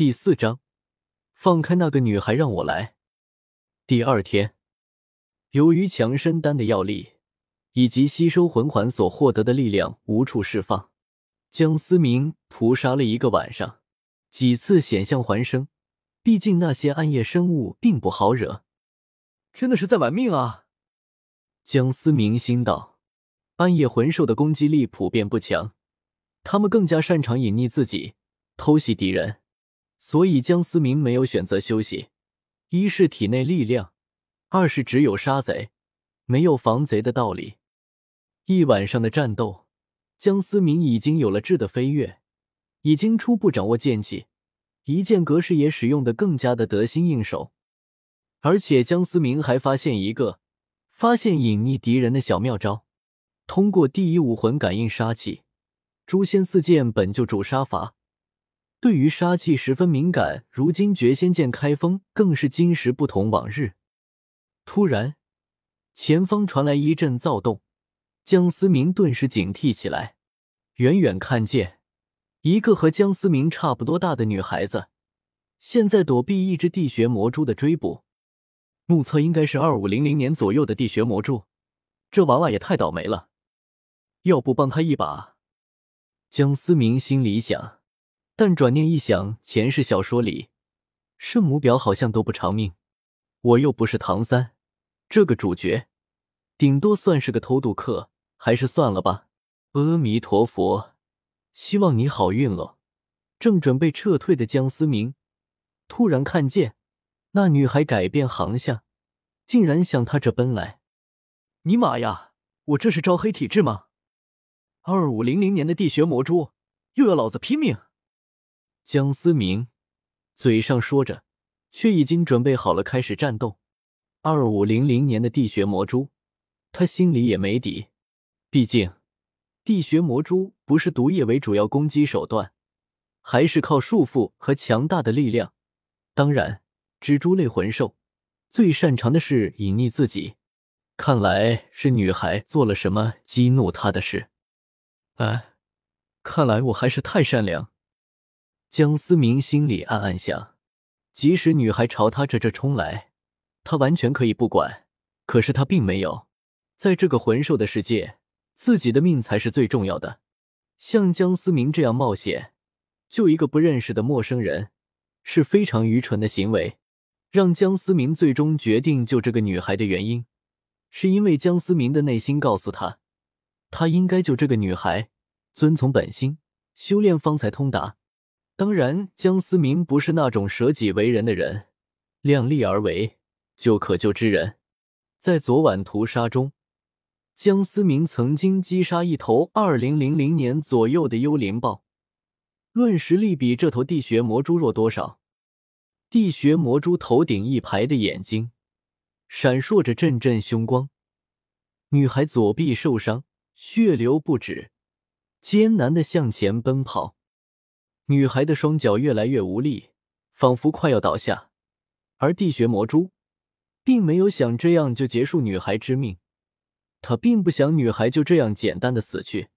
第四章，放开那个女孩，让我来。第二天，由于强身丹的药力以及吸收魂环所获得的力量无处释放，江思明屠杀了一个晚上，几次险象环生。毕竟那些暗夜生物并不好惹，真的是在玩命啊！江思明心道：暗夜魂兽的攻击力普遍不强，他们更加擅长隐匿自己，偷袭敌人。所以江思明没有选择休息，一是体内力量，二是只有杀贼，没有防贼的道理。一晚上的战斗，江思明已经有了质的飞跃，已经初步掌握剑气。一剑格式也使用的更加的得心应手，而且江思明还发现一个发现隐匿敌人的小妙招。通过第一武魂感应杀气，诛仙四剑本就主杀伐，对于杀气十分敏感。如今绝仙剑开封，更是今时不同往日。突然，前方传来一阵躁动，江思明顿时警惕起来，远远看见。一个和江思明差不多大的女孩子，现在躲避一只地穴魔蛛的追捕。目测应该是二五零零年左右的地穴魔蛛，这娃娃也太倒霉了。要不帮他一把？江思明心里想，但转念一想，前世小说里圣母婊好像都不偿命，我又不是唐三，这个主角顶多算是个偷渡客，还是算了吧。阿弥陀佛。希望你好运喽！正准备撤退的江思明，突然看见那女孩改变航向，竟然向他这奔来。尼玛呀！我这是招黑体质吗？二五零零年的地穴魔蛛又要老子拼命！江思明嘴上说着，却已经准备好了开始战斗。二五零零年的地穴魔蛛，他心里也没底，毕竟。地穴魔蛛不是毒液为主要攻击手段，还是靠束缚和强大的力量。当然，蜘蛛类魂兽最擅长的是隐匿自己。看来是女孩做了什么激怒他的事。哎，看来我还是太善良。江思明心里暗暗想，即使女孩朝他这这冲来，他完全可以不管。可是他并没有，在这个魂兽的世界。自己的命才是最重要的。像江思明这样冒险救一个不认识的陌生人，是非常愚蠢的行为。让江思明最终决定救这个女孩的原因，是因为江思明的内心告诉他，他应该救这个女孩，遵从本心，修炼方才通达。当然，江思明不是那种舍己为人的人，量力而为，救可救之人。在昨晚屠杀中。江思明曾经击杀一头二零零零年左右的幽灵豹，论实力比这头地穴魔蛛弱多少？地穴魔蛛头顶一排的眼睛闪烁着阵阵凶光，女孩左臂受伤，血流不止，艰难的向前奔跑。女孩的双脚越来越无力，仿佛快要倒下，而地穴魔蛛并没有想这样就结束女孩之命。他并不想女孩就这样简单的死去。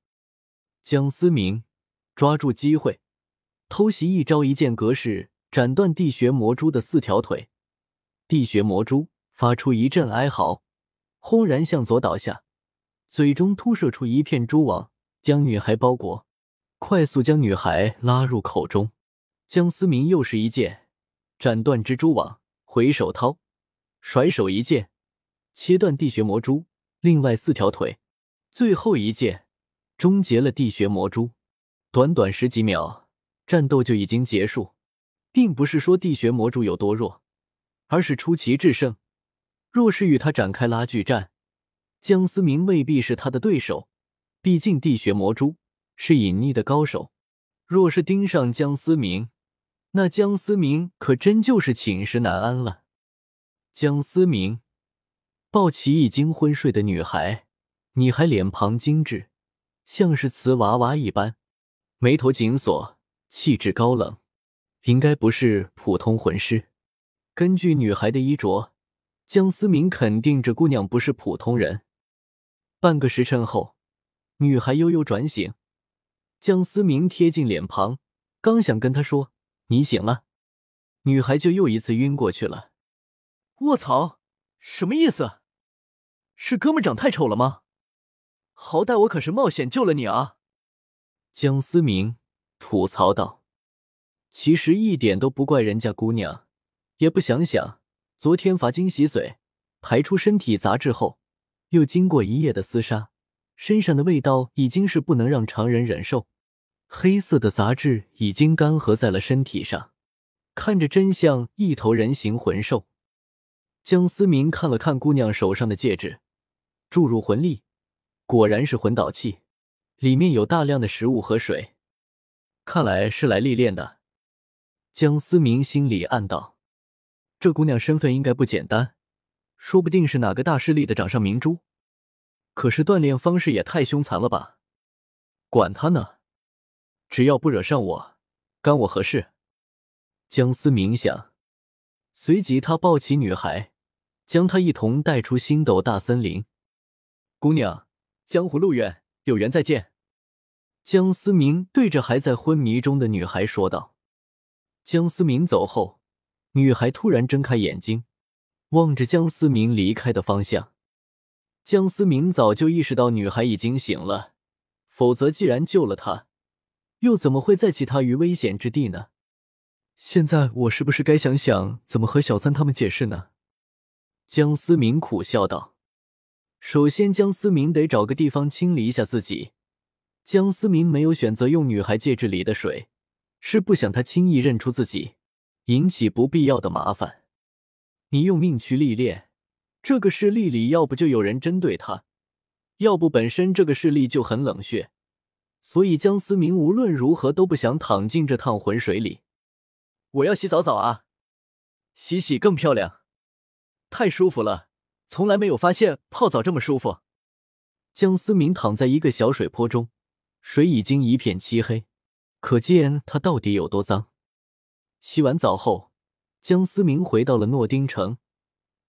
江思明抓住机会，偷袭一招一剑格式斩断地穴魔蛛的四条腿。地穴魔蛛发出一阵哀嚎，轰然向左倒下，嘴中突射出一片蛛网，将女孩包裹，快速将女孩拉入口中。江思明又是一剑斩断蜘蛛网，回手掏，甩手一剑切断地穴魔蛛。另外四条腿，最后一剑终结了地穴魔蛛。短短十几秒，战斗就已经结束，并不是说地穴魔蛛有多弱，而是出奇制胜。若是与他展开拉锯战，江思明未必是他的对手。毕竟地穴魔蛛是隐匿的高手，若是盯上江思明，那江思明可真就是寝食难安了。江思明。抱起已经昏睡的女孩，女孩脸庞精致，像是瓷娃娃一般，眉头紧锁，气质高冷，应该不是普通魂师。根据女孩的衣着，江思明肯定这姑娘不是普通人。半个时辰后，女孩悠悠转醒，江思明贴近脸庞，刚想跟他说“你醒了”，女孩就又一次晕过去了。卧槽，什么意思？是哥们长太丑了吗？好歹我可是冒险救了你啊！江思明吐槽道：“其实一点都不怪人家姑娘，也不想想，昨天罚金洗髓，排出身体杂质后，又经过一夜的厮杀，身上的味道已经是不能让常人忍受，黑色的杂质已经干涸在了身体上，看着真像一头人形魂兽。”江思明看了看姑娘手上的戒指，注入魂力，果然是魂导器，里面有大量的食物和水，看来是来历练的。江思明心里暗道：这姑娘身份应该不简单，说不定是哪个大势力的掌上明珠。可是锻炼方式也太凶残了吧！管他呢，只要不惹上我，干我何事？江思明想，随即他抱起女孩。将她一同带出星斗大森林。姑娘，江湖路远，有缘再见。江思明对着还在昏迷中的女孩说道。江思明走后，女孩突然睁开眼睛，望着江思明离开的方向。江思明早就意识到女孩已经醒了，否则既然救了她，又怎么会再弃他于危险之地呢？现在我是不是该想想怎么和小三他们解释呢？江思明苦笑道：“首先，江思明得找个地方清理一下自己。江思明没有选择用女孩戒指里的水，是不想她轻易认出自己，引起不必要的麻烦。你用命去历练，这个势力里要不就有人针对他，要不本身这个势力就很冷血。所以，江思明无论如何都不想躺进这趟浑水里。我要洗澡澡啊，洗洗更漂亮。”太舒服了，从来没有发现泡澡这么舒服。江思明躺在一个小水坡中，水已经一片漆黑，可见他到底有多脏。洗完澡后，江思明回到了诺丁城，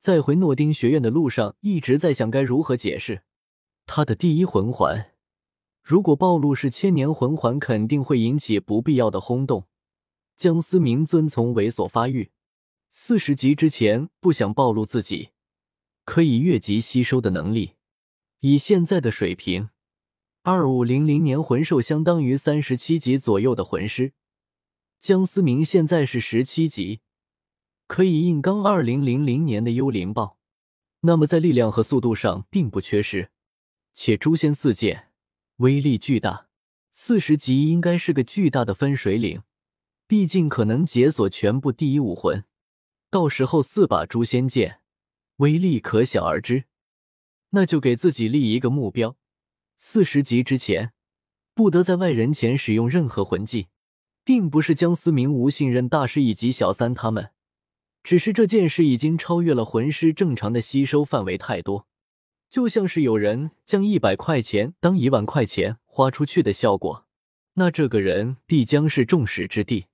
在回诺丁学院的路上，一直在想该如何解释他的第一魂环。如果暴露是千年魂环，肯定会引起不必要的轰动。江思明遵从猥琐发育。四十级之前不想暴露自己，可以越级吸收的能力。以现在的水平，二五零零年魂兽相当于三十七级左右的魂师。江思明现在是十七级，可以硬刚二零零零年的幽灵豹。那么在力量和速度上并不缺失，且诛仙四剑威力巨大，四十级应该是个巨大的分水岭，毕竟可能解锁全部第一武魂。到时候四把诛仙剑，威力可想而知。那就给自己立一个目标：四十级之前，不得在外人前使用任何魂技。并不是江思明无信任大师以及小三他们，只是这件事已经超越了魂师正常的吸收范围太多，就像是有人将一百块钱当一万块钱花出去的效果，那这个人必将是众矢之的。